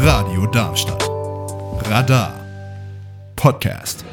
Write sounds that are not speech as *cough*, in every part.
Radio Darmstadt. Radar. Podcast.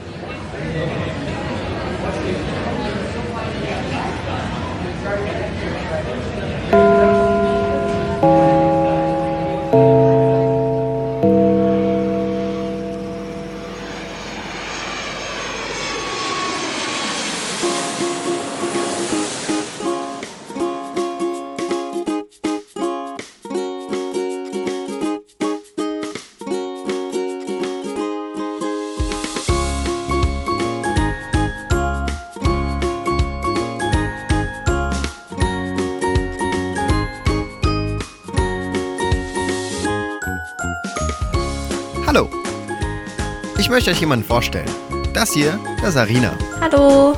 Möchte euch jemanden vorstellen. Das hier, das ist Arina. Hallo.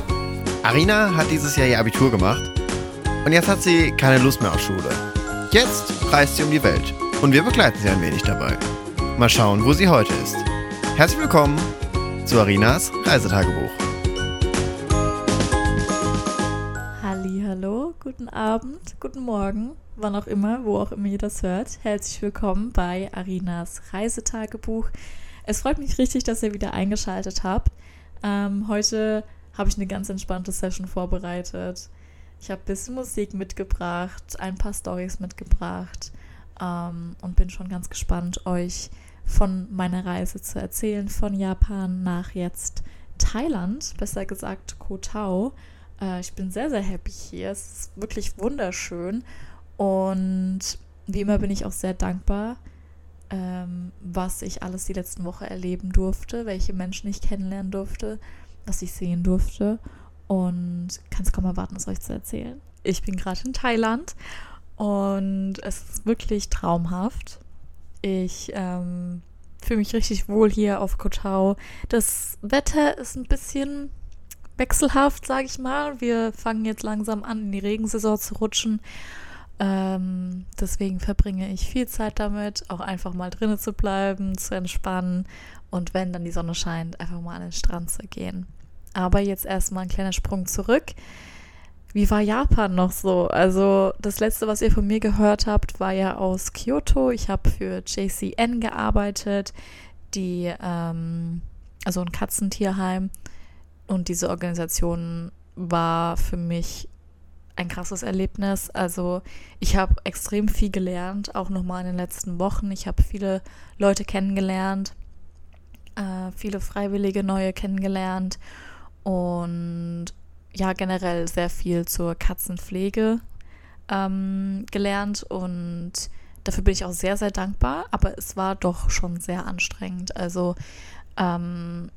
Arina hat dieses Jahr ihr Abitur gemacht und jetzt hat sie keine Lust mehr auf Schule. Jetzt reist sie um die Welt und wir begleiten sie ein wenig dabei. Mal schauen, wo sie heute ist. Herzlich willkommen zu Arinas Reisetagebuch. Halli, hallo, guten Abend, guten Morgen, wann auch immer, wo auch immer ihr das hört. Herzlich willkommen bei Arinas Reisetagebuch. Es freut mich richtig, dass ihr wieder eingeschaltet habt. Ähm, heute habe ich eine ganz entspannte Session vorbereitet. Ich habe ein bisschen Musik mitgebracht, ein paar Stories mitgebracht ähm, und bin schon ganz gespannt, euch von meiner Reise zu erzählen, von Japan nach jetzt Thailand, besser gesagt Koh Tao. Äh, ich bin sehr, sehr happy hier. Es ist wirklich wunderschön. Und wie immer bin ich auch sehr dankbar, ähm, was ich alles die letzten Woche erleben durfte, welche Menschen ich kennenlernen durfte, was ich sehen durfte. Und kann es kaum erwarten, es euch zu erzählen. Ich bin gerade in Thailand und es ist wirklich traumhaft. Ich ähm, fühle mich richtig wohl hier auf Koh Tao. Das Wetter ist ein bisschen wechselhaft, sage ich mal. Wir fangen jetzt langsam an, in die Regensaison zu rutschen. Ähm, deswegen verbringe ich viel Zeit damit, auch einfach mal drinnen zu bleiben, zu entspannen und wenn dann die Sonne scheint, einfach mal an den Strand zu gehen. Aber jetzt erstmal ein kleiner Sprung zurück. Wie war Japan noch so? Also das letzte, was ihr von mir gehört habt, war ja aus Kyoto. Ich habe für JCN gearbeitet, die ähm, also ein Katzentierheim und diese Organisation war für mich ein krasses Erlebnis. Also ich habe extrem viel gelernt, auch nochmal in den letzten Wochen. Ich habe viele Leute kennengelernt, äh, viele Freiwillige neue kennengelernt und ja generell sehr viel zur Katzenpflege ähm, gelernt und dafür bin ich auch sehr, sehr dankbar. Aber es war doch schon sehr anstrengend. Also ähm,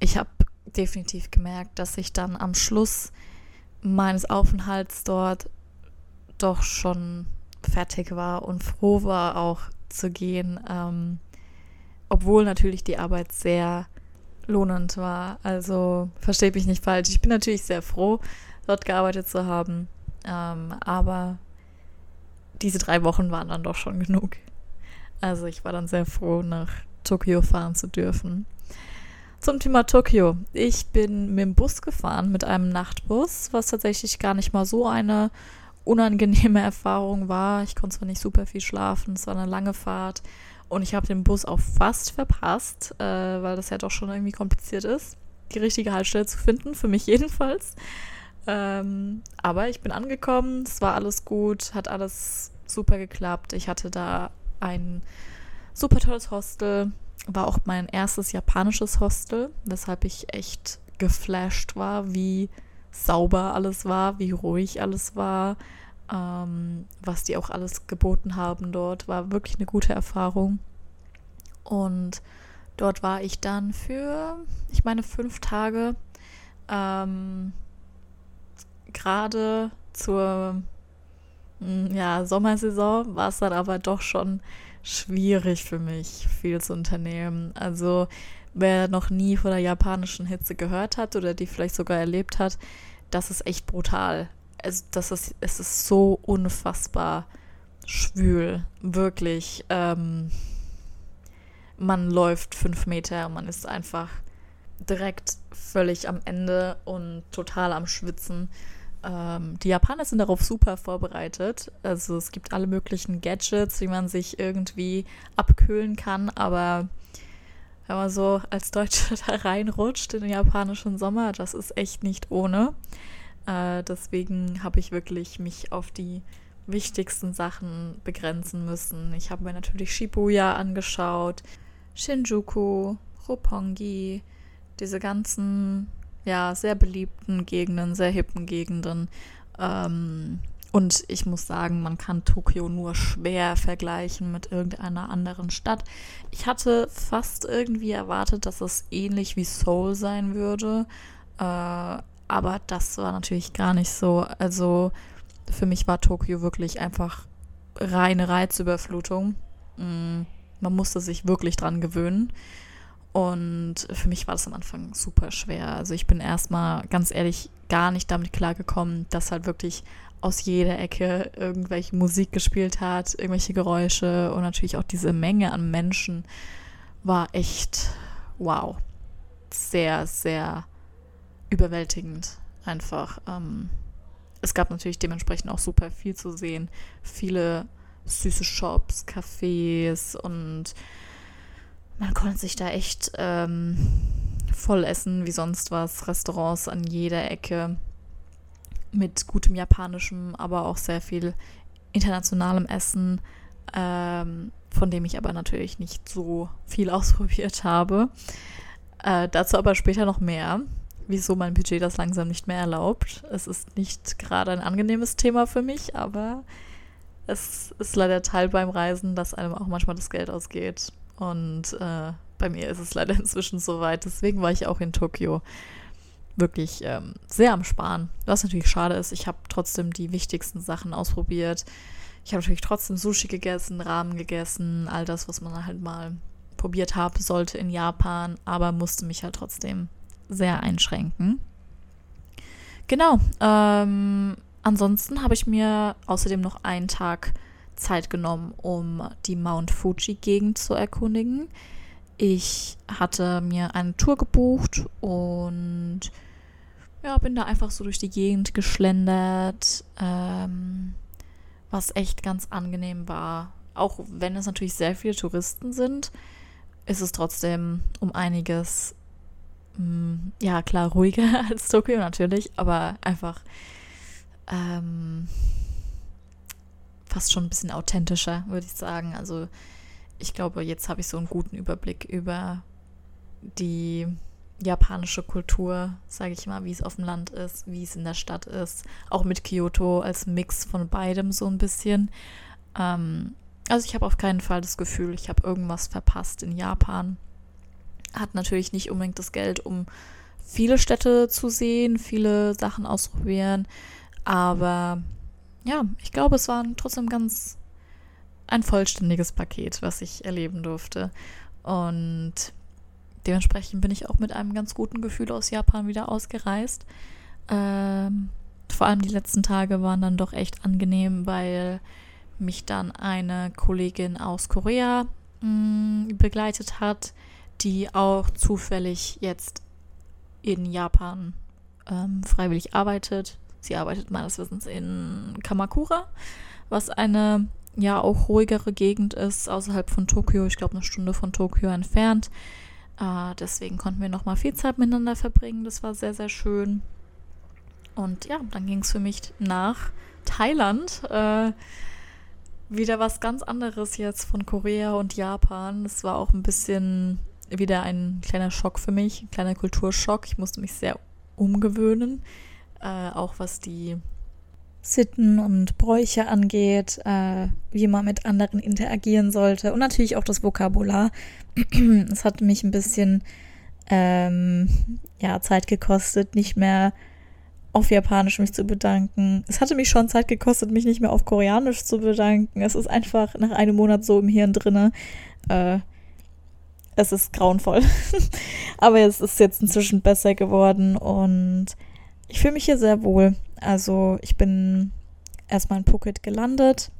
ich habe definitiv gemerkt, dass ich dann am Schluss meines Aufenthalts dort doch schon fertig war und froh war auch zu gehen, ähm, obwohl natürlich die Arbeit sehr lohnend war. Also verstehe mich nicht falsch. Ich bin natürlich sehr froh, dort gearbeitet zu haben, ähm, aber diese drei Wochen waren dann doch schon genug. Also ich war dann sehr froh, nach Tokio fahren zu dürfen. Zum Thema Tokio. Ich bin mit dem Bus gefahren, mit einem Nachtbus, was tatsächlich gar nicht mal so eine unangenehme *laughs* Erfahrung war. Ich konnte zwar nicht super viel schlafen, es war eine lange Fahrt und ich habe den Bus auch fast verpasst, äh, weil das ja doch schon irgendwie kompliziert ist, die richtige Haltestelle zu finden, für mich *laughs* jedenfalls. Ähm, aber ich bin angekommen, es war alles gut, hat alles super geklappt. Ich hatte da ein super tolles Hostel, war auch mein erstes japanisches Hostel, weshalb ich echt geflasht war, wie sauber alles war, wie ruhig alles war, ähm, was die auch alles geboten haben dort, war wirklich eine gute Erfahrung. Und dort war ich dann für, ich meine, fünf Tage. Ähm, Gerade zur ja, Sommersaison war es dann aber doch schon schwierig für mich, viel zu unternehmen. Also wer noch nie von der japanischen Hitze gehört hat oder die vielleicht sogar erlebt hat, das ist echt brutal. Also das ist, es ist so unfassbar schwül, wirklich. Ähm, man läuft fünf Meter man ist einfach direkt völlig am Ende und total am Schwitzen. Ähm, die Japaner sind darauf super vorbereitet. Also es gibt alle möglichen Gadgets, wie man sich irgendwie abkühlen kann, aber wenn man so als Deutsche *laughs* da reinrutscht in den japanischen Sommer, das ist echt nicht ohne. Äh, deswegen habe ich wirklich mich auf die wichtigsten Sachen begrenzen müssen. Ich habe mir natürlich Shibuya angeschaut, Shinjuku, Roppongi, diese ganzen, ja, sehr beliebten Gegenden, sehr hippen Gegenden. Ähm, und ich muss sagen, man kann Tokio nur schwer vergleichen mit irgendeiner anderen Stadt. Ich hatte fast irgendwie erwartet, dass es ähnlich wie Seoul sein würde. Äh, aber das war natürlich gar nicht so. Also für mich war Tokio wirklich einfach reine Reizüberflutung. Mm, man musste sich wirklich dran gewöhnen. Und für mich war das am Anfang super schwer. Also ich bin erstmal ganz ehrlich gar nicht damit klargekommen, dass halt wirklich aus jeder Ecke irgendwelche Musik gespielt hat, irgendwelche Geräusche und natürlich auch diese Menge an Menschen war echt wow. Sehr, sehr überwältigend einfach. Ähm, es gab natürlich dementsprechend auch super viel zu sehen. Viele süße Shops, Cafés und man konnte sich da echt ähm, voll essen wie sonst was. Restaurants an jeder Ecke mit gutem Japanischem, aber auch sehr viel internationalem Essen, ähm, von dem ich aber natürlich nicht so viel *laughs* ausprobiert habe. Äh, dazu aber später noch mehr wieso mein Budget das langsam nicht mehr erlaubt. Es ist nicht gerade ein angenehmes Thema für mich, aber es ist leider Teil beim Reisen, dass einem auch manchmal das Geld ausgeht. Und äh, bei mir ist es leider *laughs* inzwischen soweit. Deswegen war ich auch in Tokio wirklich ähm, sehr am Sparen. Was natürlich schade ist, ich habe trotzdem die wichtigsten Sachen ausprobiert. Ich habe natürlich trotzdem Sushi gegessen, Ramen gegessen, all das, was man halt mal probiert haben sollte in Japan, aber musste mich halt trotzdem sehr einschränken. Genau. Ähm, ansonsten habe ich mir außerdem noch einen Tag Zeit genommen, um die Mount Fuji-Gegend zu erkundigen. Ich hatte mir eine Tour gebucht und ja, bin da einfach so durch die Gegend geschlendert, ähm, was echt ganz angenehm war. Auch wenn es natürlich sehr viele Touristen sind, ist es trotzdem um einiges Mm, ja, klar, ruhiger *laughs* als Tokio natürlich, aber einfach ähm, fast schon ein bisschen authentischer, würde ich sagen. Also ich glaube, jetzt habe ich so einen guten Überblick über die japanische Kultur, sage ich mal, wie es auf dem Land ist, wie es in der Stadt ist. Auch mit Kyoto als Mix von beidem so ein bisschen. Ähm, also ich habe auf keinen Fall das Gefühl, ich habe irgendwas verpasst in Japan hat natürlich nicht unbedingt das Geld, um viele Städte zu sehen, viele Sachen ausprobieren. Aber ja, ich glaube, es war trotzdem ganz ein vollständiges Paket, was ich erleben durfte. Und dementsprechend bin ich auch mit einem ganz guten Gefühl aus Japan wieder ausgereist. Ähm, vor allem die letzten Tage waren dann doch echt angenehm, weil mich dann eine Kollegin aus Korea mh, mm, begleitet hat, die auch zufällig jetzt in Japan ähm, freiwillig arbeitet. Sie arbeitet meines Wissens in Kamakura, was eine ja auch ruhigere Gegend ist, außerhalb von Tokio, ich glaube eine Stunde von Tokio entfernt. Äh, deswegen konnten wir nochmal viel Zeit miteinander verbringen. Das war sehr, sehr schön. Und ja, dann ging es für mich nach Thailand. Äh, wieder was ganz anderes jetzt von Korea und Japan. Es war auch ein bisschen wieder ein kleiner Schock für mich, ein kleiner Kulturschock. Ich musste mich sehr umgewöhnen, äh, auch was die Sitten und Bräuche angeht, äh, wie man mit anderen interagieren sollte und natürlich auch das Vokabular. *clears throat* Es hat mich ein bisschen ähm, ja, Zeit gekostet, nicht mehr auf Japanisch mich zu bedanken. Es hatte mich schon Zeit gekostet, mich nicht mehr auf Koreanisch zu bedanken. Es ist einfach nach einem Monat so im Hirn drinne. Äh, es ist grauenvoll. *laughs* Aber es ist jetzt inzwischen besser geworden und ich fühle mich hier sehr wohl. Also ich bin erstmal in Phuket gelandet,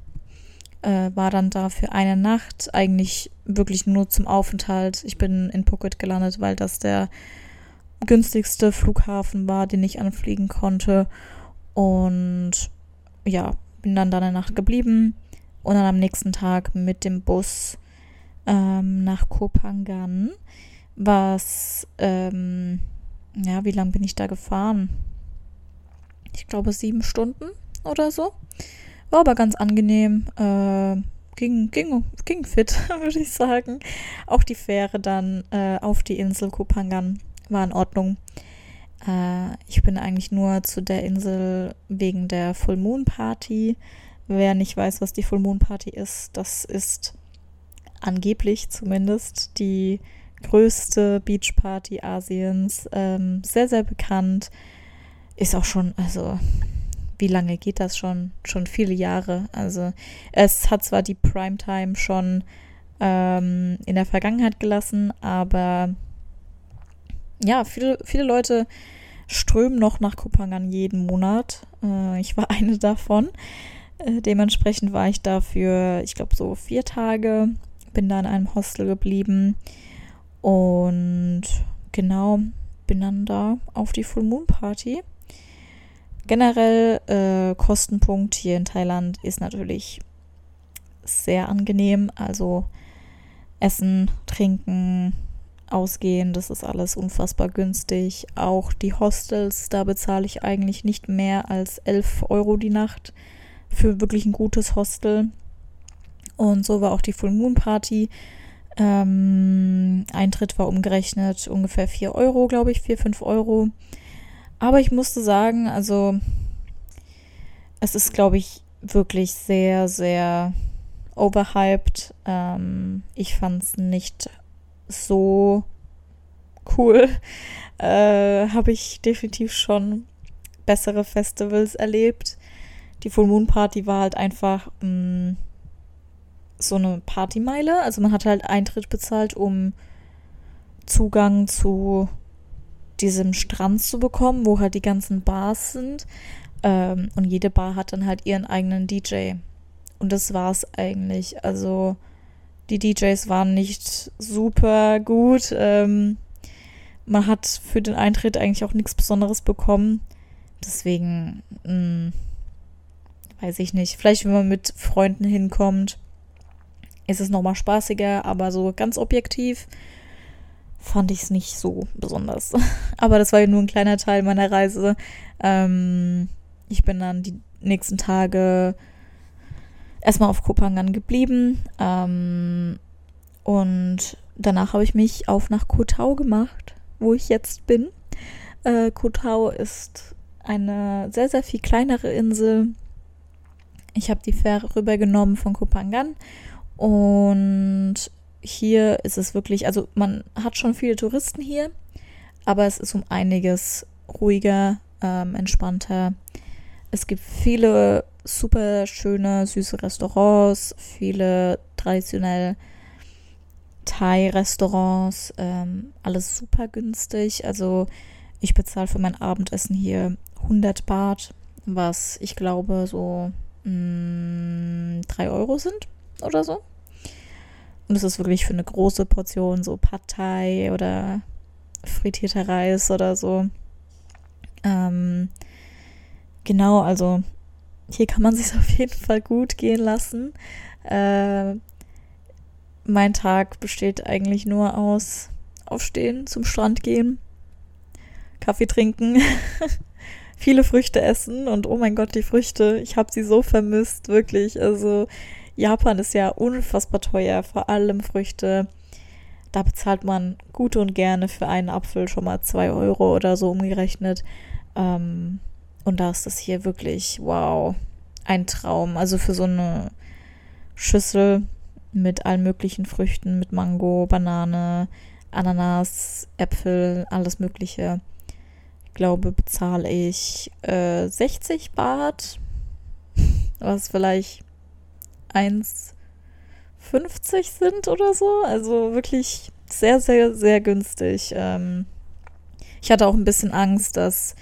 äh, war dann da für eine Nacht, eigentlich wirklich nur zum Aufenthalt. Ich bin in Phuket gelandet, weil das der günstigste Flughafen war, den ich anfliegen konnte. Und ja, bin dann da eine Nacht geblieben und dann am nächsten Tag mit dem Bus ähm, nach Kopangan, was, ähm, ja, wie lange bin ich da gefahren? Ich glaube sieben Stunden oder so. War aber ganz angenehm. Äh, ging, ging, ging fit, *laughs* würde ich sagen. Auch die Fähre dann äh, auf die Insel Kopangan war in Ordnung. Äh, ich bin eigentlich nur zu der Insel wegen der Full Moon Party. Wer nicht weiß, was die Full Moon Party ist, das ist angeblich zumindest die größte Beachparty Asiens. Ähm, sehr, sehr bekannt. Ist auch schon, also wie lange geht das schon? Schon viele Jahre. Also es hat zwar die Primetime schon ähm, in der Vergangenheit gelassen, aber ja, viele, viele Leute strömen noch nach Kopangan jeden Monat. Äh, ich war *laughs* eine davon. Äh, dementsprechend war ich da für, ich glaube, so vier Tage. Bin da in einem Hostel geblieben. Und genau, bin dann da auf die Full Moon Party. Generell äh, Kostenpunkt hier in Thailand ist natürlich sehr angenehm. Also Essen, Trinken, Ausgehen, das ist alles unfassbar günstig. Auch die Hostels, da bezahle ich eigentlich nicht mehr als 11 Euro die Nacht für wirklich ein gutes Hostel. Und so war auch die Full Moon Party. Ähm, Eintritt war umgerechnet ungefähr 4 Euro, glaube ich, 4, 5 Euro. Aber ich musste sagen, also es ist, glaube ich, wirklich sehr, sehr overhyped. Ähm, ich fand es nicht so cool. *laughs* Äh, Habe ich definitiv schon bessere Festivals erlebt. Die Full Moon Party war halt einfach mh, mm, so eine Partymeile. Also man hat halt Eintritt bezahlt, um Zugang zu diesem Strand zu bekommen, wo halt die ganzen Bars sind. Ähm, und jede Bar hat dann halt ihren eigenen DJ. Und das war's eigentlich. Also die DJs waren nicht super gut. Ähm, man hat für den Eintritt eigentlich auch nichts Besonderes bekommen. Deswegen, mh, hm, weiß ich nicht. Vielleicht, wenn man mit Freunden hinkommt, ist es nochmal spaßiger, aber so ganz objektiv fand ich es nicht so besonders. *laughs* Aber das war ja nur ein kleiner Teil meiner Reise. Ähm, ich bin dann die nächsten Tage erstmal auf Kopangan geblieben. Ähm, und danach habe ich mich auf nach Kotau gemacht, wo ich jetzt bin. Äh, Kotau ist eine sehr, sehr viel kleinere Insel. Ich habe die Fähre rübergenommen von Kopangan und hier ist es wirklich, also man hat schon viele Touristen hier, aber es ist um einiges ruhiger, ähm, entspannter. Es gibt viele super schöne, süße Restaurants, viele traditionell Thai-Restaurants, ähm, alles super günstig. Also ich bezahle für mein Abendessen hier 100 Baht, was ich glaube so mh, mm, 3 Euro sind oder so. Und es ist wirklich für eine große Portion so Pad Thai oder frittierter Reis oder so. Ähm, genau, also hier kann man *laughs* sich auf jeden Fall gut gehen lassen. Äh, mein Tag besteht eigentlich nur aus Aufstehen, zum Strand gehen, Kaffee trinken, *laughs* viele Früchte essen und oh mein Gott, die Früchte, ich habe sie so vermisst, wirklich. Also Japan ist ja unfassbar teuer, vor allem Früchte. Da bezahlt man gut und gerne für einen Apfel schon mal zwei Euro oder so umgerechnet. Ähm, und da ist das hier wirklich, wow, ein Traum. Also für so eine Schüssel mit allen möglichen Früchten, mit Mango, Banane, Ananas, Äpfel, alles Mögliche. Ich glaube, bezahle ich äh, 60 Baht, *laughs* was vielleicht 1,50 sind oder so. Also wirklich sehr, sehr, sehr günstig. Ähm, ich hatte auch ein bisschen Angst, dass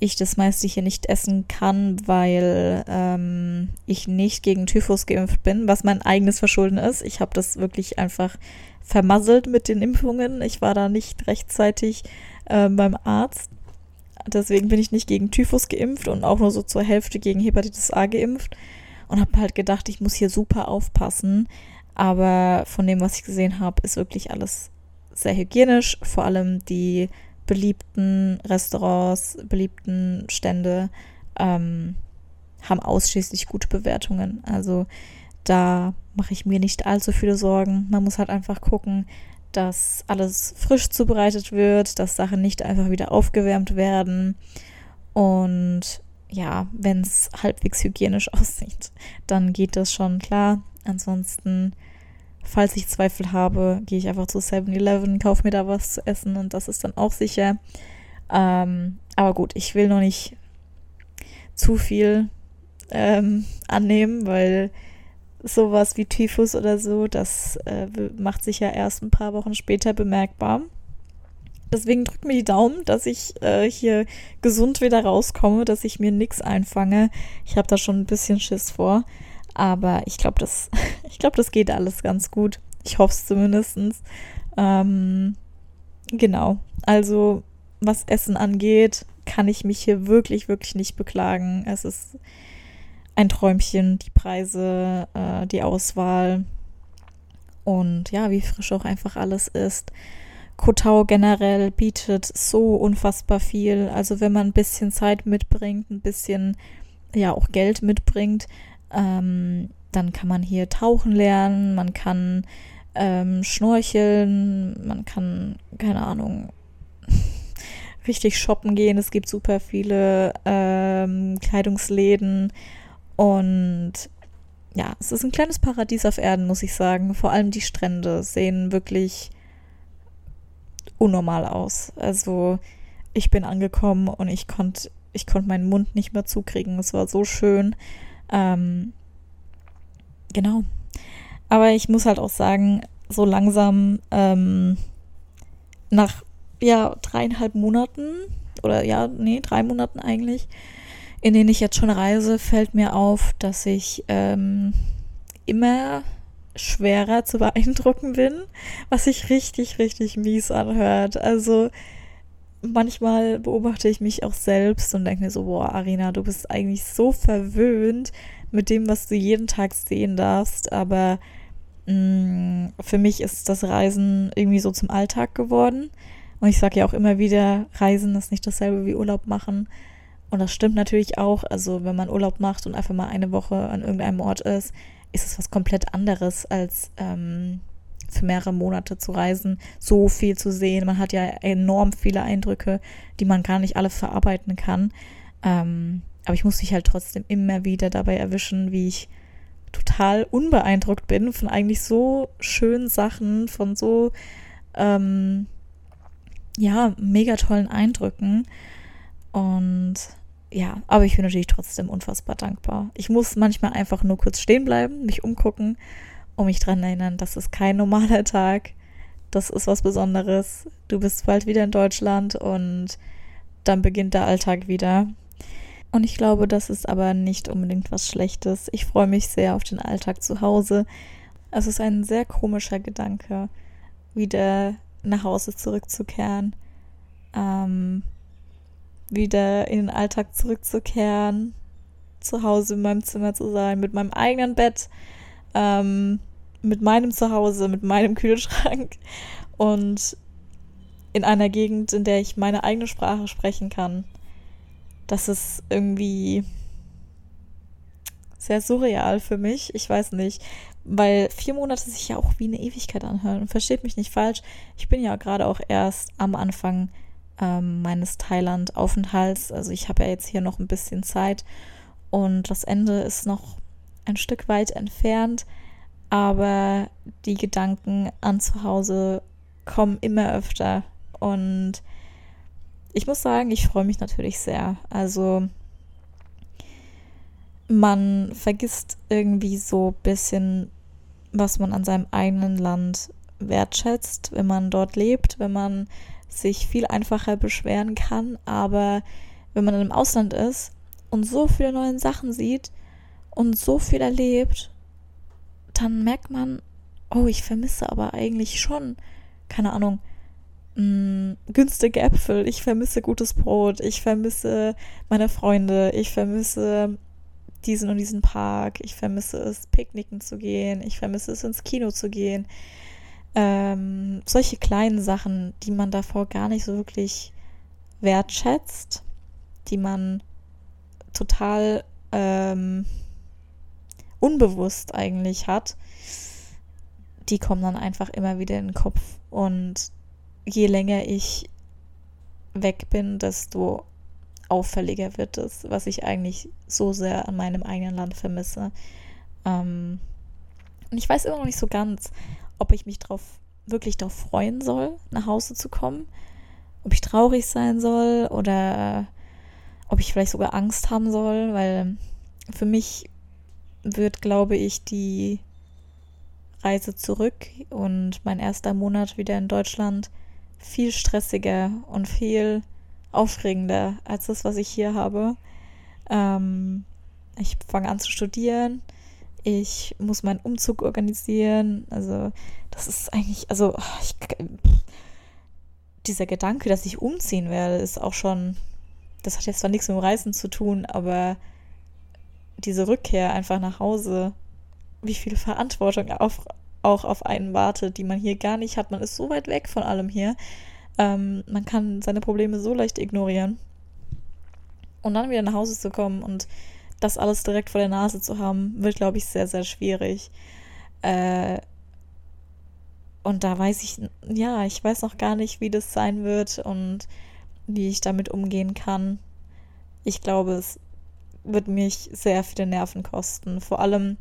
ich das meiste hier nicht essen kann, weil ähm, ich nicht gegen Typhus geimpft bin, was mein eigenes Verschulden ist. Ich habe das wirklich einfach vermasselt mit den Impfungen. Ich war da nicht rechtzeitig äh, beim Arzt. Deswegen bin ich nicht gegen Typhus geimpft und auch nur so zur Hälfte gegen Hepatitis A geimpft. Und habe halt gedacht, ich muss hier super aufpassen. Aber von dem, was ich gesehen habe, ist wirklich alles sehr hygienisch. Vor allem die beliebten Restaurants, beliebten Stände ähm, haben ausschließlich gute Bewertungen. Also da mache ich mir nicht allzu viele Sorgen. Man muss halt einfach gucken, dass alles frisch zubereitet wird, dass Sachen nicht einfach wieder aufgewärmt werden. Und ja, wenn es halbwegs hygienisch *laughs* aussieht, dann geht das schon klar. Ansonsten, falls ich Zweifel habe, gehe ich einfach zu 7-Eleven, kaufe mir da was zu essen und das ist dann auch sicher. Ähm, aber gut, ich will noch nicht zu viel ähm, annehmen, weil sowas wie Typhus oder so, das äh, macht sich ja erst ein paar Wochen später bemerkbar. Deswegen drückt mir die Daumen, dass ich äh, hier gesund wieder rauskomme, dass ich mir nichts einfange. Ich habe da schon ein bisschen Schiss vor. Aber ich glaube, das, *laughs* ich das geht alles ganz gut. Ich hoffe es zumindest. Ähm, genau. Also, was Essen angeht, kann ich mich hier wirklich, wirklich nicht beklagen. Es ist ein Träumchen, die Preise, äh, die Auswahl und ja, wie frisch auch einfach alles ist. Kotau generell bietet so unfassbar viel. Also wenn man ein bisschen Zeit mitbringt, ein bisschen ja auch Geld mitbringt, ähm, dann kann man hier tauchen lernen, man kann ähm, schnorcheln, man kann, keine Ahnung, *laughs* richtig shoppen gehen. Es gibt super viele ähm, Kleidungsläden und ja, es ist ein kleines Paradies auf Erden, muss ich sagen. Vor allem die Strände sehen wirklich unnormal aus. Also ich bin angekommen und ich konnte ich konnte meinen Mund nicht mehr zukriegen. Es war so schön. Ähm, genau. Aber ich muss halt auch sagen, so langsam ähm, nach ja dreieinhalb Monaten oder ja, nee, drei Monaten eigentlich, in denen ich jetzt schon reise, fällt mir auf, dass ich ähm, immer schwerer zu beeindrucken bin, was sich richtig, richtig mies anhört. Also manchmal beobachte ich mich auch selbst und denke mir so, boah, Arina, du bist eigentlich so verwöhnt mit dem, was du jeden Tag sehen darfst, aber mh, mm, für mich ist das Reisen irgendwie so zum Alltag geworden. Und ich sage ja auch immer wieder, Reisen ist nicht dasselbe wie Urlaub machen. Und das stimmt natürlich auch. Also wenn man Urlaub macht und einfach mal eine Woche an irgendeinem Ort ist, ist es was komplett anderes als ähm, für mehrere Monate zu reisen, so viel zu sehen. Man hat ja enorm viele Eindrücke, die man gar nicht alle verarbeiten kann. Ähm, aber ich muss mich halt trotzdem immer wieder dabei erwischen, wie ich total unbeeindruckt bin von eigentlich so schönen Sachen, von so ähm, ja, mega tollen Eindrücken. Und ja, aber ich bin natürlich trotzdem unfassbar dankbar. Ich muss manchmal einfach nur kurz stehen bleiben, mich umgucken und mich daran erinnern, das ist kein normaler *laughs* Tag. Das ist was Besonderes. Du bist bald wieder in Deutschland und dann beginnt der Alltag wieder. Und ich glaube, das ist aber nicht unbedingt was Schlechtes. Ich freue mich sehr auf den Alltag zu Hause. Es ist ein sehr komischer Gedanke, wieder nach Hause zurückzukehren. Ähm, wieder in den Alltag zurückzukehren, zu Hause in meinem Zimmer zu sein, mit meinem eigenen Bett, ähm, mit meinem Zuhause, mit meinem *laughs* Kühlschrank und in einer Gegend, in der ich meine eigene Sprache sprechen kann. Das ist irgendwie sehr surreal für mich. Ich weiß nicht, weil vier Monate sich ja auch wie eine Ewigkeit anhören. Und versteht mich nicht falsch. Ich bin ja gerade auch erst am Anfang ähm, meines Thailand-Aufenthalts. Also ich habe ja jetzt hier noch ein bisschen Zeit und das Ende ist noch ein Stück weit entfernt, aber die Gedanken an zu Hause kommen immer öfter und ich muss sagen, ich freue mich natürlich sehr. Also man vergisst irgendwie so ein bisschen, was man an seinem eigenen Land wertschätzt, wenn man dort lebt, wenn man sich viel einfacher beschweren kann. Aber wenn man im Ausland ist und so viele neue Sachen sieht und so viel erlebt, dann merkt man, oh, ich vermisse aber eigentlich schon, keine Ahnung, mh, günstige Äpfel, ich vermisse gutes Brot, ich vermisse meine Freunde, ich vermisse diesen und diesen Park, ich vermisse es, picknicken zu gehen, ich vermisse es, ins Kino zu gehen. Ähm, solche kleinen Sachen, die man davor gar nicht so wirklich wertschätzt, die man total ähm, unbewusst eigentlich hat, die kommen dann einfach immer wieder in den Kopf. Und je länger ich weg bin, desto auffälliger wird es, was ich eigentlich so sehr an meinem eigenen Land vermisse. Ähm, und ich weiß immer noch nicht so ganz, ob ich mich drauf, wirklich darauf freuen soll, nach Hause zu kommen. Ob ich traurig sein soll oder ob ich vielleicht sogar Angst haben soll, weil für mich wird, glaube ich, die Reise zurück und mein erster Monat wieder in Deutschland viel stressiger und viel aufregender als das, was ich hier habe. Ähm, ich fange an zu studieren. Ich muss meinen Umzug organisieren. Also, das ist eigentlich, also, ich, dieser Gedanke, dass ich umziehen werde, ist auch schon, das hat jetzt zwar nichts mit dem Reisen zu tun, aber diese Rückkehr einfach nach Hause, wie viel Verantwortung auf, auch auf einen wartet, die man hier gar nicht hat. Man ist so weit weg von allem hier. Ähm, man kann seine Probleme so leicht ignorieren. Und dann wieder nach Hause zu kommen und das alles direkt vor der Nase zu haben, wird, glaube ich, sehr, sehr schwierig. Äh, und da weiß ich, ja, ich weiß noch gar nicht, wie das sein wird und wie ich damit umgehen kann. Ich glaube, es wird mich sehr viele Nerven kosten. Vor allem,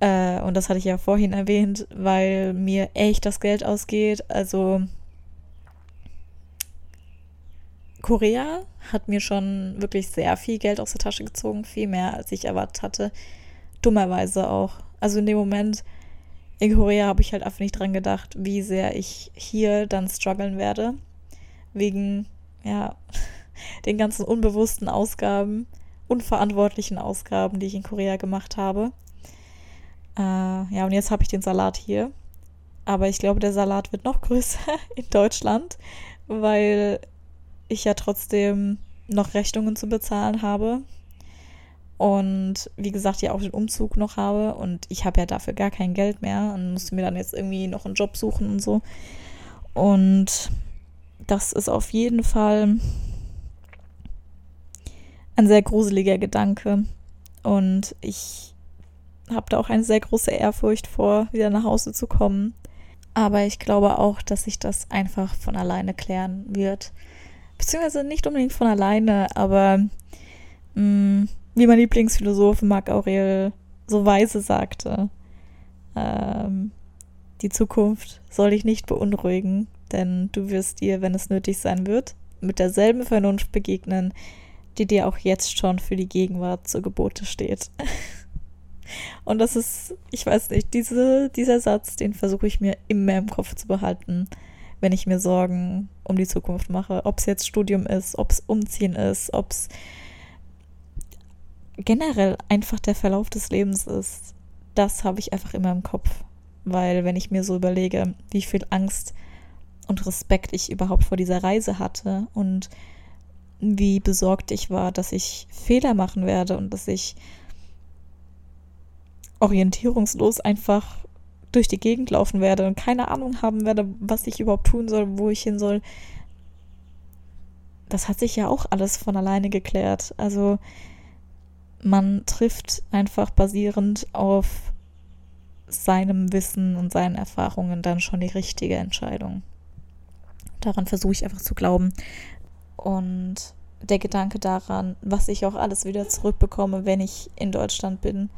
äh, und das hatte ich ja vorhin erwähnt, weil mir echt das Geld ausgeht. Also Korea hat mir schon wirklich sehr viel Geld aus der Tasche gezogen, viel mehr als ich erwartet hatte. Dummerweise auch. Also in dem Moment in Korea habe ich halt einfach nicht dran gedacht, wie sehr ich hier dann strugglen werde. Wegen, ja, *laughs* den ganzen unbewussten Ausgaben, unverantwortlichen Ausgaben, die ich in Korea gemacht habe. Äh, ja, und jetzt habe ich den Salat hier. Aber ich glaube, der Salat wird noch *laughs* größer in Deutschland, weil ich ja trotzdem noch Rechnungen zu bezahlen habe. Und wie gesagt, ja auch den Umzug noch habe. Und ich habe ja dafür gar kein Geld mehr und musste mir dann jetzt irgendwie noch einen Job suchen und so. Und das ist auf jeden Fall ein sehr gruseliger Gedanke. Und ich habe da auch eine sehr große Ehrfurcht vor, wieder nach Hause zu kommen. Aber ich glaube auch, dass sich das einfach von alleine klären wird beziehungsweise nicht unbedingt von alleine, aber mh, mm, wie mein Lieblingsphilosoph Marc Aurel so weise sagte, ähm, die Zukunft soll dich nicht beunruhigen, denn du wirst dir, wenn es nötig sein wird, mit derselben Vernunft begegnen, die dir auch jetzt schon für die Gegenwart zu Gebote steht. *laughs* Und das ist, ich weiß nicht, diese, dieser Satz, den versuche ich mir immer im Kopf zu behalten wenn ich mir Sorgen um die Zukunft mache. Ob es jetzt Studium ist, ob es Umziehen ist, ob es generell einfach der Verlauf des Lebens ist. Das habe ich einfach immer im Kopf. Weil wenn ich mir so überlege, wie viel Angst und Respekt ich überhaupt vor dieser Reise hatte und wie besorgt ich war, dass ich Fehler machen werde und dass ich orientierungslos einfach durch die Gegend laufen werde und keine Ahnung haben werde, was ich überhaupt tun soll, wo ich hin soll. Das hat sich ja auch alles von alleine geklärt. Also man trifft einfach basierend auf seinem Wissen und seinen Erfahrungen dann schon die richtige Entscheidung. Daran versuche ich einfach zu glauben. Und der Gedanke daran, was ich auch alles wieder zurückbekomme, wenn ich in Deutschland bin,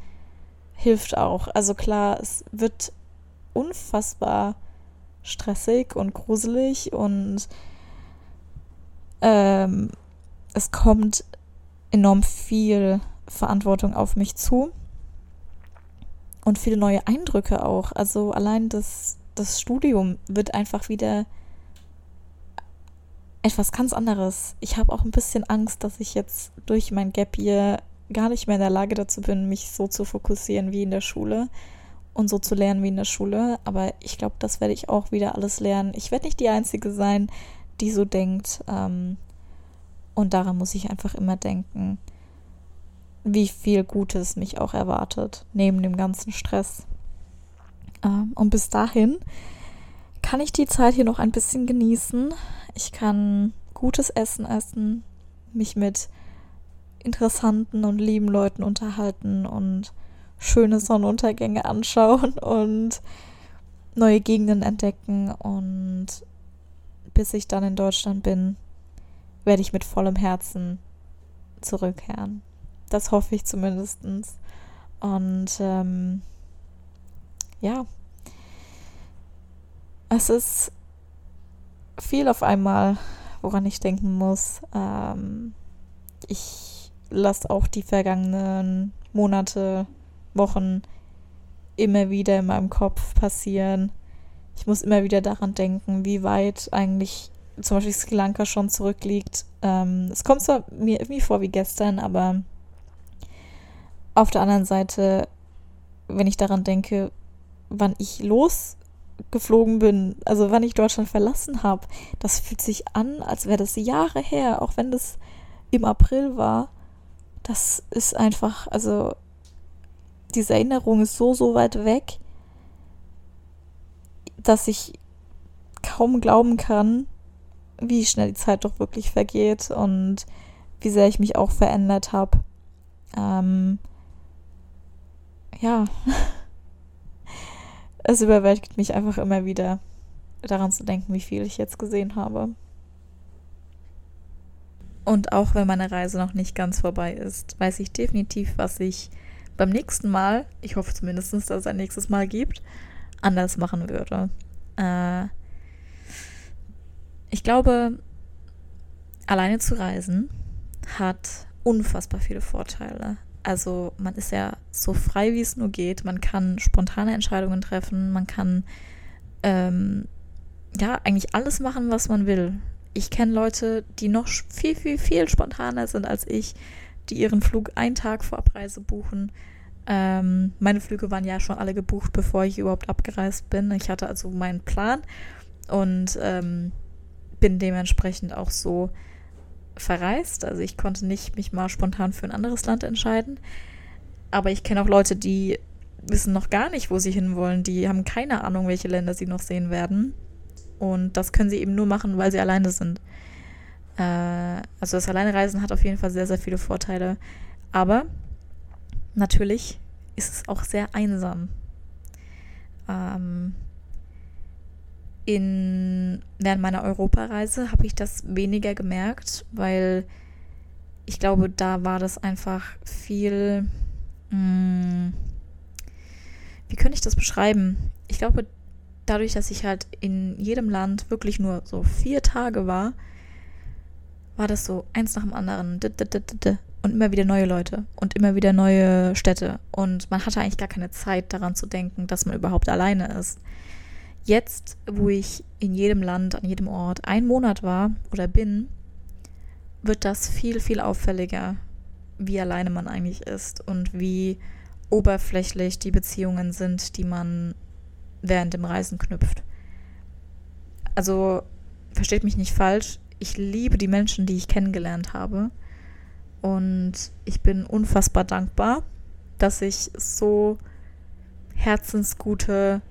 hilft auch. Also klar, es wird unfassbar stressig und gruselig und ähm, es kommt enorm viel Verantwortung auf mich zu und viele neue Eindrücke auch. Also allein das, das Studium wird einfach wieder etwas ganz anderes. Ich habe auch ein bisschen Angst, dass ich jetzt durch mein Gap hier gar nicht mehr in der Lage dazu bin, mich so zu fokussieren wie in der Schule und so zu lernen wie in der Schule. Aber ich glaube, das werde ich auch wieder alles lernen. Ich werde nicht die Einzige sein, die so denkt. Ähm, und daran muss ich einfach immer denken, wie viel Gutes mich auch erwartet, neben dem ganzen Stress. Ähm, und bis dahin kann ich die Zeit hier noch ein bisschen genießen. Ich kann gutes Essen essen, mich mit interessanten und lieben Leuten unterhalten und schöne Sonnenuntergänge anschauen und neue Gegenden entdecken. Und bis ich dann in Deutschland bin, werde ich mit vollem Herzen zurückkehren. Das hoffe ich zumindest. Und ähm, ja, es ist viel auf einmal, woran ich denken muss. Ähm, ich lasse auch die vergangenen Monate, Wochen immer wieder in meinem Kopf passieren. Ich muss immer wieder daran denken, wie weit eigentlich zum Beispiel Sri Lanka schon zurückliegt. Ähm, es kommt zwar mir irgendwie vor wie gestern, aber auf der anderen Seite, wenn ich daran denke, wann ich losgeflogen bin, also wann ich Deutschland verlassen habe, das fühlt sich an, als wäre das Jahre her, auch wenn das im April war. Das ist einfach, also diese Erinnerung ist so, so weit weg, dass ich kaum glauben kann, wie schnell die Zeit doch wirklich vergeht und wie sehr ich mich auch verändert habe. Ähm, ja, *laughs* es überwältigt mich einfach immer wieder daran zu denken, wie viel ich jetzt gesehen habe. Und auch wenn meine Reise noch nicht ganz vorbei ist, weiß ich definitiv, was ich beim nächsten Mal, ich hoffe zumindest, dass es ein nächstes Mal gibt, anders machen würde. Äh, ich glaube, alleine zu reisen hat unfassbar viele Vorteile. Also man ist ja so frei, wie es nur geht. Man kann spontane Entscheidungen treffen. Man kann ähm, ja eigentlich alles machen, was man will. Ich kenne Leute, die noch viel, viel, viel spontaner sind als ich, die ihren Flug einen Tag vor Abreise buchen. Ähm, meine Flüge waren ja schon alle gebucht, bevor ich überhaupt abgereist bin. Ich hatte also meinen Plan und ähm, bin dementsprechend auch so verreist. Also ich konnte nicht mich mal spontan für ein anderes Land entscheiden. Aber ich kenne auch Leute, die wissen noch gar nicht, wo sie hinwollen. Die haben keine Ahnung, welche Länder sie noch sehen werden. Und das können sie eben nur machen, weil sie alleine sind. Äh, also das Alleinereisen hat auf jeden Fall sehr, sehr viele Vorteile. Aber natürlich ist es auch sehr einsam. Ähm, in, während meiner Europareise habe ich das weniger gemerkt, weil ich glaube, da war das einfach viel. Mh, hm, wie könnte ich das beschreiben? Ich glaube, dadurch, dass ich halt in jedem Land wirklich nur so vier Tage war, war das so eins nach dem anderen. Und immer wieder neue Leute und immer wieder neue Städte. Und man hatte eigentlich gar keine Zeit daran zu denken, dass man überhaupt alleine ist. Jetzt, wo ich in jedem Land, an jedem Ort einen Monat war oder bin, wird das viel, viel auffälliger, wie alleine man eigentlich ist und wie oberflächlich die Beziehungen sind, die man während dem Reisen knüpft. Also, versteht mich nicht falsch, ich liebe die Menschen, die ich kennengelernt habe. Und ich bin unfassbar dankbar, dass ich so herzensgute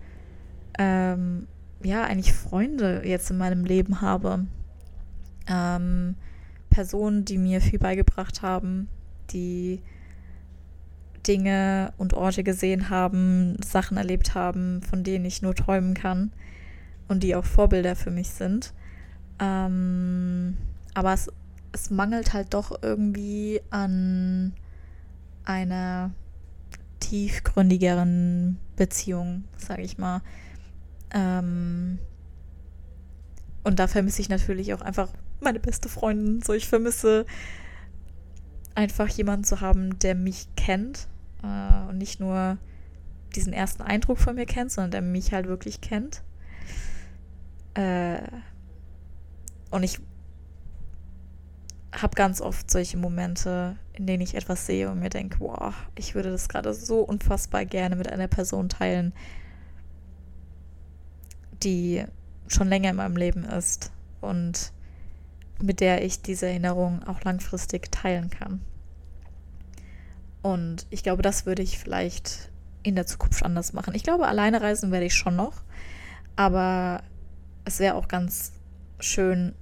ähm, ja, eigentlich Freunde jetzt in meinem Leben habe. Ähm, Personen, die mir viel beigebracht haben, die Dinge und Orte gesehen haben, Sachen erlebt haben, von denen ich nur träumen kann und die auch Vorbilder für mich sind. Ähm, aber es, es mangelt halt doch irgendwie an einer tiefgründigeren Beziehung, sage ich mal. Ähm, und da vermisse ich natürlich auch einfach meine beste Freundin. So, ich vermisse einfach jemanden zu haben, der mich kennt äh, und nicht nur diesen ersten Eindruck von mir kennt, sondern der mich halt wirklich kennt. Äh, und ich habe ganz oft solche Momente, in denen ich etwas sehe und mir denke, wow, ich würde das gerade so unfassbar gerne mit einer Person teilen, die schon länger in meinem Leben ist und mit der ich diese Erinnerung auch langfristig teilen kann. Und ich glaube, das würde ich vielleicht in der Zukunft anders machen. Ich glaube, alleine reisen werde ich schon noch, aber es wäre auch ganz schön,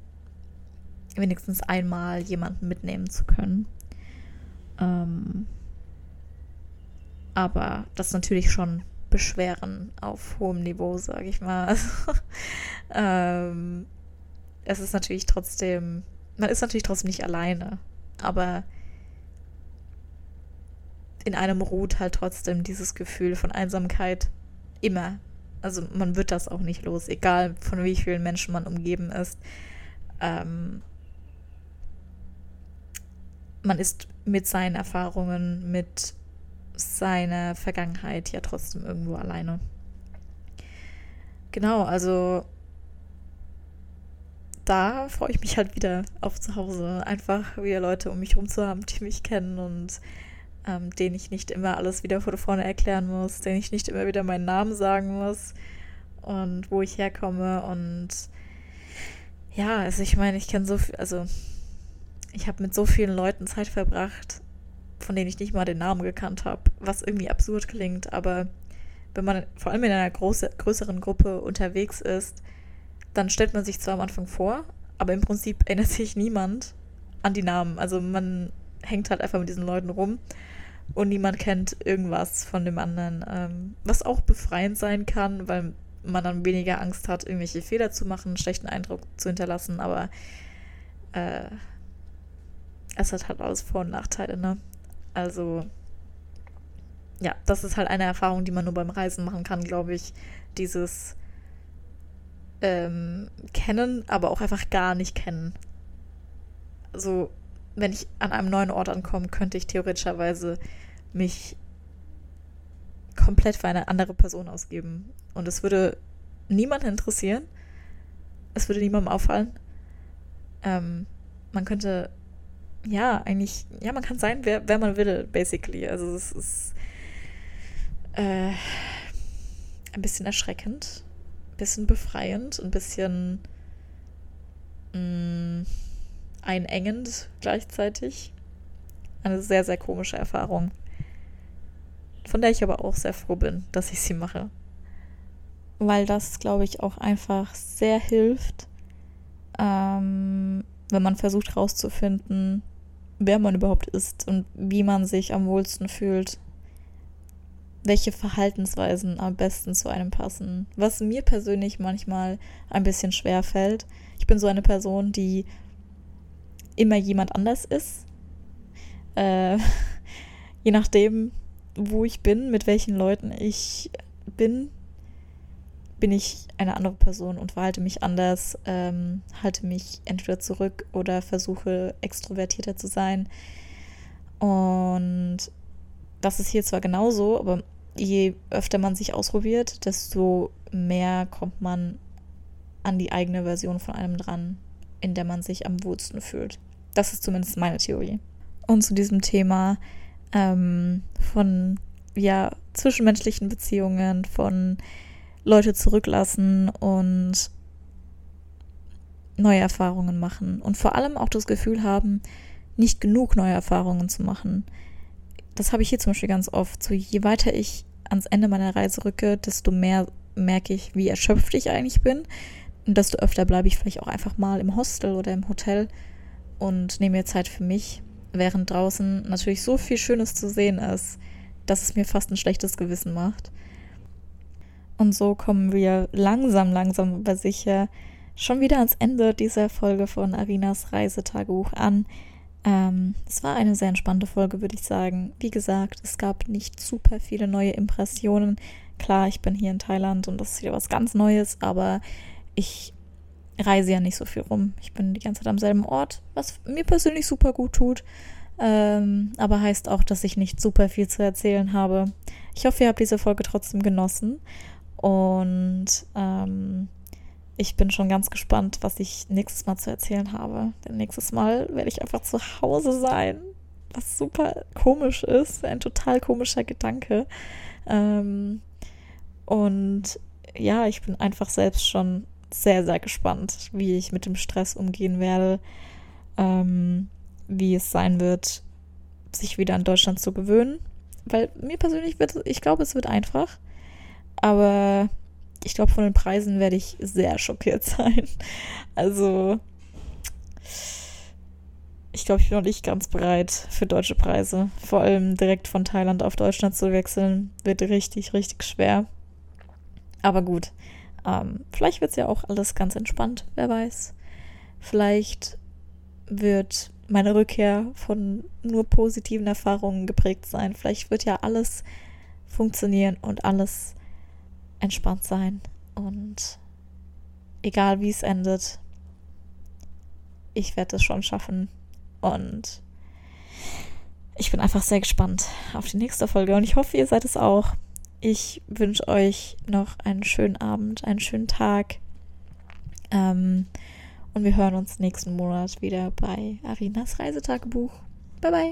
wenigstens einmal jemanden mitnehmen zu können. Ähm, aber das ist natürlich schon Beschweren auf hohem Niveau, sage ich mal. *laughs* ähm, es ist natürlich trotzdem, man ist natürlich trotzdem nicht alleine, aber in einem ruht halt trotzdem dieses Gefühl von Einsamkeit immer. Also man wird das auch nicht los, egal von wie vielen Menschen man umgeben ist. Ähm, man ist mit seinen Erfahrungen, mit seiner Vergangenheit ja trotzdem irgendwo alleine. Genau, also da freue ich mich halt wieder auf zu Hause. Einfach wieder Leute um mich herum zu haben, die mich kennen und ähm, denen ich nicht immer alles wieder von vorne erklären muss, denen ich nicht immer wieder meinen Namen sagen muss und wo ich herkomme. Und ja, also ich meine, ich kenne so viel, also ich habe mit so vielen Leuten Zeit verbracht, von denen ich nicht mal den Namen gekannt habe, was irgendwie absurd klingt, aber wenn man vor allem in einer große, größeren Gruppe unterwegs ist, dann stellt man sich zwar am Anfang vor, aber im Prinzip *laughs* erinnert sich niemand an die Namen. Also man hängt halt einfach mit diesen Leuten rum und niemand kennt irgendwas von dem anderen, ähm, was auch befreiend sein kann, weil man dann weniger Angst hat, irgendwelche Fehler zu machen, einen schlechten Eindruck zu hinterlassen, aber äh, es hat halt alles Vor- und Nachteile, ne? Also, ja, das ist halt eine Erfahrung, die man nur beim Reisen machen kann, glaube ich. Dieses ähm, kennen, aber auch einfach gar nicht kennen. Also, wenn ich an einem neuen Ort ankomme, könnte ich theoretischerweise mich komplett für eine andere Person ausgeben. Und es würde niemanden interessieren. Es würde niemandem auffallen. Ähm, man könnte, ja, eigentlich, ja, man kann sein, wer, wer man will, basically. Also es ist äh, ein bisschen erschreckend, ein bisschen befreiend, ein bisschen mh, mm, einengend gleichzeitig. Eine sehr, sehr komische Erfahrung von der ich aber auch sehr froh bin, dass ich sie mache. Weil das, glaube ich, auch einfach sehr hilft, ähm, wenn man versucht herauszufinden, wer man überhaupt ist und wie man sich am wohlsten fühlt. Welche Verhaltensweisen am besten zu einem passen. Was mir persönlich manchmal ein bisschen schwer fällt. Ich bin so eine Person, die immer jemand anders ist. Äh, *laughs* je nachdem, wo ich bin, mit welchen Leuten ich bin, bin ich eine andere Person und verhalte mich anders, ähm, halte mich entweder zurück oder versuche extrovertierter zu sein. Und das ist hier zwar genauso, aber je öfter man sich ausprobiert, desto mehr kommt man an die eigene Version von einem dran, in der man sich am wohlsten fühlt. Das ist zumindest meine Theorie. Und zu diesem Thema ähm, von ja, zwischenmenschlichen Beziehungen, von Leute zurücklassen und neue Erfahrungen machen. Und vor allem auch das Gefühl haben, nicht genug neue Erfahrungen zu machen. Das habe ich hier zum Beispiel ganz oft. So, je weiter ich ans Ende meiner Reise rücke, desto mehr merke ich, wie erschöpft ich eigentlich bin. Und desto öfter bleibe ich vielleicht auch einfach mal im Hostel oder im Hotel und nehme mir Zeit für mich während draußen natürlich so viel Schönes zu sehen ist, dass es mir fast ein schlechtes Gewissen macht. Und so kommen wir langsam, langsam aber sicher schon wieder ans Ende dieser Folge von Arinas Reisetagebuch an. Ähm, es war eine sehr entspannte Folge, würde ich sagen. Wie gesagt, es gab nicht super viele neue Impressionen. Klar, ich bin hier in Thailand und das ist wieder was ganz Neues, aber ich reise ja nicht so viel rum. Ich bin die ganze Zeit am selben Ort, was mir persönlich super gut tut. Ähm, aber heißt auch, dass ich nicht super viel zu erzählen habe. Ich hoffe, ihr habt diese Folge trotzdem genossen. Und ähm, ich bin schon ganz gespannt, was ich nächstes Mal zu erzählen habe. Denn nächstes Mal werde ich einfach zu Hause sein, was super komisch ist, ein total komischer Gedanke. Ähm, und ja, ich bin einfach selbst schon sehr, sehr gespannt, wie ich mit dem Stress umgehen werde, ähm, wie es sein wird, sich wieder an Deutschland zu gewöhnen. Weil mir persönlich wird, ich glaube, es wird einfach. Aber ich glaube, von den Preisen werde ich sehr schockiert *laughs* sein. Also, ich glaube, ich bin noch nicht ganz bereit für deutsche Preise. Vor allem direkt von Thailand auf Deutschland zu wechseln, wird richtig, richtig schwer. Aber gut, ähm, vielleicht wird es ja auch alles ganz entspannt, wer weiß. Vielleicht wird meine Rückkehr von nur positiven Erfahrungen geprägt sein. Vielleicht wird ja alles funktionieren und alles entspannt sein. Und egal wie es endet, ich werde es schon schaffen. Und ich bin einfach sehr gespannt auf die nächste Folge. Und ich hoffe, ihr seid es auch. Ich wünsche euch noch einen schönen Abend, einen schönen Tag. Ähm, und wir hören uns nächsten Monat wieder bei Arinas Reisetagebuch. Bye bye.